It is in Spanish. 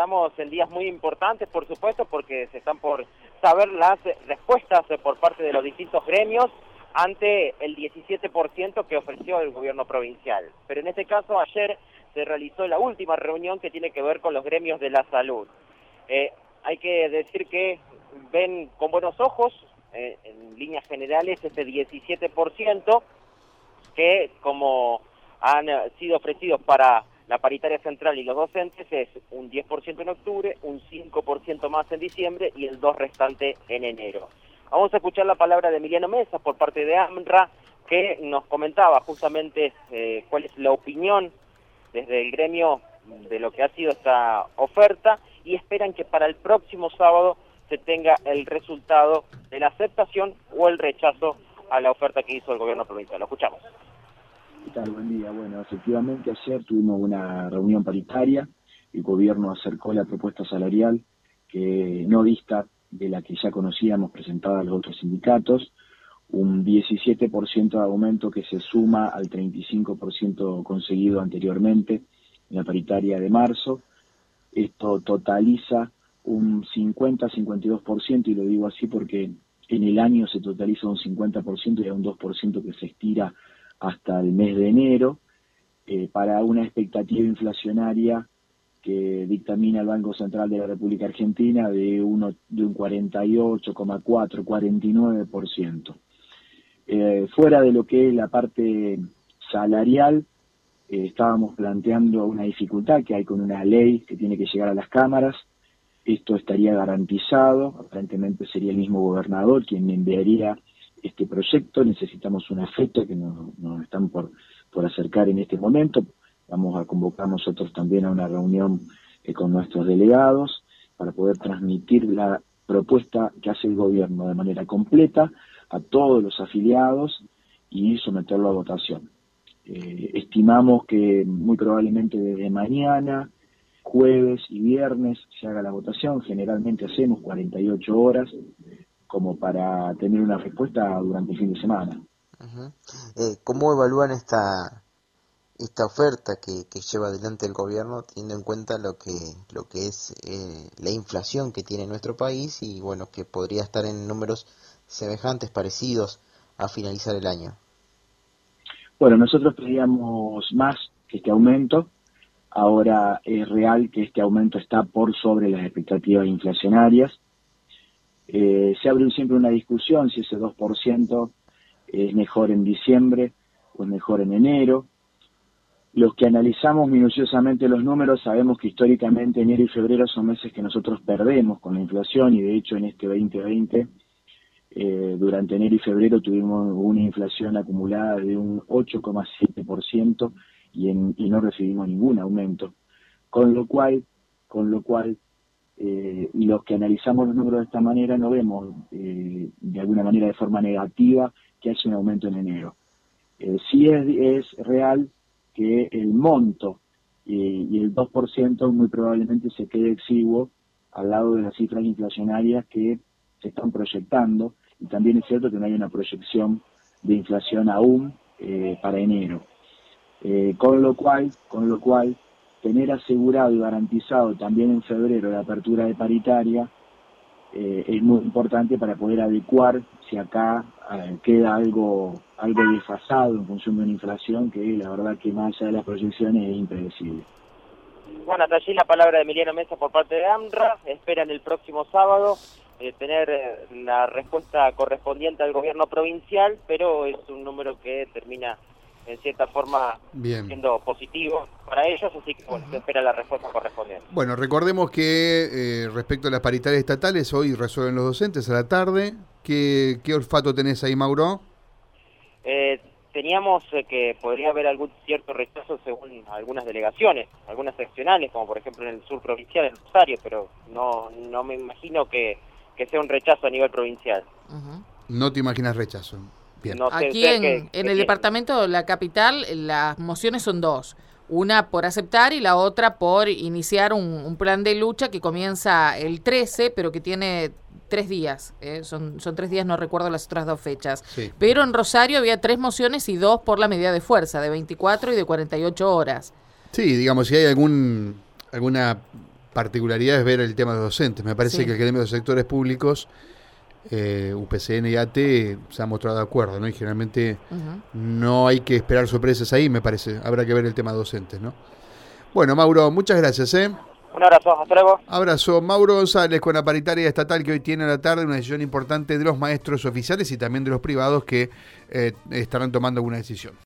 estamos en días muy importantes, por supuesto, porque se están por saber las respuestas por parte de los distintos gremios ante el 17% que ofreció el gobierno provincial. Pero en este caso, ayer se realizó la última reunión que tiene que ver con los gremios de la salud. Eh, hay que decir que ven con buenos ojos, eh, en líneas generales, este 17% que, como han sido ofrecidos para la paritaria central y los docentes, es un 10% en octubre, un 5% más en diciembre y el 2% restante en enero. Vamos a escuchar la palabra de Emiliano Mesa por parte de AMRA, que nos comentaba justamente eh, cuál es la opinión desde el gremio de lo que ha sido esta oferta y esperan que para el próximo sábado se tenga el resultado de la aceptación o el rechazo a la oferta que hizo el gobierno provincial. Lo escuchamos. Buen día. Bueno, efectivamente ayer tuvimos una reunión paritaria, el gobierno acercó la propuesta salarial que no dista de la que ya conocíamos presentada a los otros sindicatos, un 17% de aumento que se suma al 35% conseguido anteriormente en la paritaria de marzo. Esto totaliza un 50-52%, y lo digo así porque en el año se totaliza un 50% y hay un 2% que se estira hasta el mes de enero, eh, para una expectativa inflacionaria que dictamina el Banco Central de la República Argentina de, uno, de un 48,4, 49%. Eh, fuera de lo que es la parte salarial, eh, estábamos planteando una dificultad que hay con una ley que tiene que llegar a las cámaras. Esto estaría garantizado, aparentemente sería el mismo gobernador quien enviaría este proyecto. Necesitamos una fecha que nos, están por, por acercar en este momento. Vamos a convocar nosotros también a una reunión eh, con nuestros delegados para poder transmitir la propuesta que hace el gobierno de manera completa a todos los afiliados y someterlo a votación. Eh, estimamos que muy probablemente desde mañana, jueves y viernes se haga la votación. Generalmente hacemos 48 horas como para tener una respuesta durante el fin de semana. Eh, ¿Cómo evalúan esta esta oferta que, que, lleva adelante el gobierno teniendo en cuenta lo que lo que es eh, la inflación que tiene nuestro país y bueno que podría estar en números semejantes parecidos a finalizar el año bueno nosotros pedíamos más que este aumento. Ahora es real que este aumento está por sobre las expectativas inflacionarias eh, se abre siempre una discusión si ese 2% es mejor en diciembre o es mejor en enero los que analizamos minuciosamente los números sabemos que históricamente enero y febrero son meses que nosotros perdemos con la inflación y de hecho en este 2020 eh, durante enero y febrero tuvimos una inflación acumulada de un 8,7% y, y no recibimos ningún aumento. Con lo cual, con lo cual eh, los que analizamos los números de esta manera no vemos eh, de alguna manera de forma negativa que haya un aumento en enero. Eh, sí es, real que el monto y el 2% muy probablemente se quede exiguo al lado de las cifras inflacionarias que se están proyectando y también es cierto que no hay una proyección de inflación aún eh, para enero. Eh, con lo cual, con lo cual, tener asegurado y garantizado también en febrero la apertura de paritaria eh, es muy importante para poder adecuar si acá eh, queda algo algo desfasado en función de una inflación que la verdad que más allá de las proyecciones es impredecible. Bueno, hasta allí la palabra de Emiliano Mesa por parte de AMRA. Esperan el próximo sábado eh, tener la respuesta correspondiente al gobierno provincial, pero es un número que termina en cierta forma siendo positivo para ellos, así que se espera la respuesta correspondiente. Bueno, recordemos que eh, respecto a las paritarias estatales, hoy resuelven los docentes a la tarde. ¿Qué, qué olfato tenés ahí, Mauro? Eh, teníamos eh, que podría haber algún cierto rechazo según algunas delegaciones, algunas seccionales, como por ejemplo en el sur provincial, en Rosario, pero no, no me imagino que, que sea un rechazo a nivel provincial. No te imaginas rechazo. Aquí en, el departamento, la capital, las mociones son dos. Una por aceptar y la otra por iniciar un, plan de lucha que comienza el 13, pero que tiene tres días. ¿eh? Son, son tres días, no recuerdo las otras dos fechas. Pero en Rosario había tres mociones y dos por la medida de fuerza, de 24 y de 48 horas. Sí, digamos, si hay algún alguna particularidad es ver el tema de los docentes. Me parece que el gremio de los sectores públicos, eh, UPCN y AT, se ha mostrado de acuerdo, ¿no? Y generalmente no hay que esperar sorpresas ahí, me parece. Habrá que ver el tema de docentes, ¿no? Bueno, Mauro, muchas gracias, ¿eh? Un abrazo, hasta luego. Abrazo. Mauro González con la paritaria estatal que hoy tiene a la tarde una decisión importante de los maestros oficiales y también de los privados que eh, estarán tomando alguna decisión.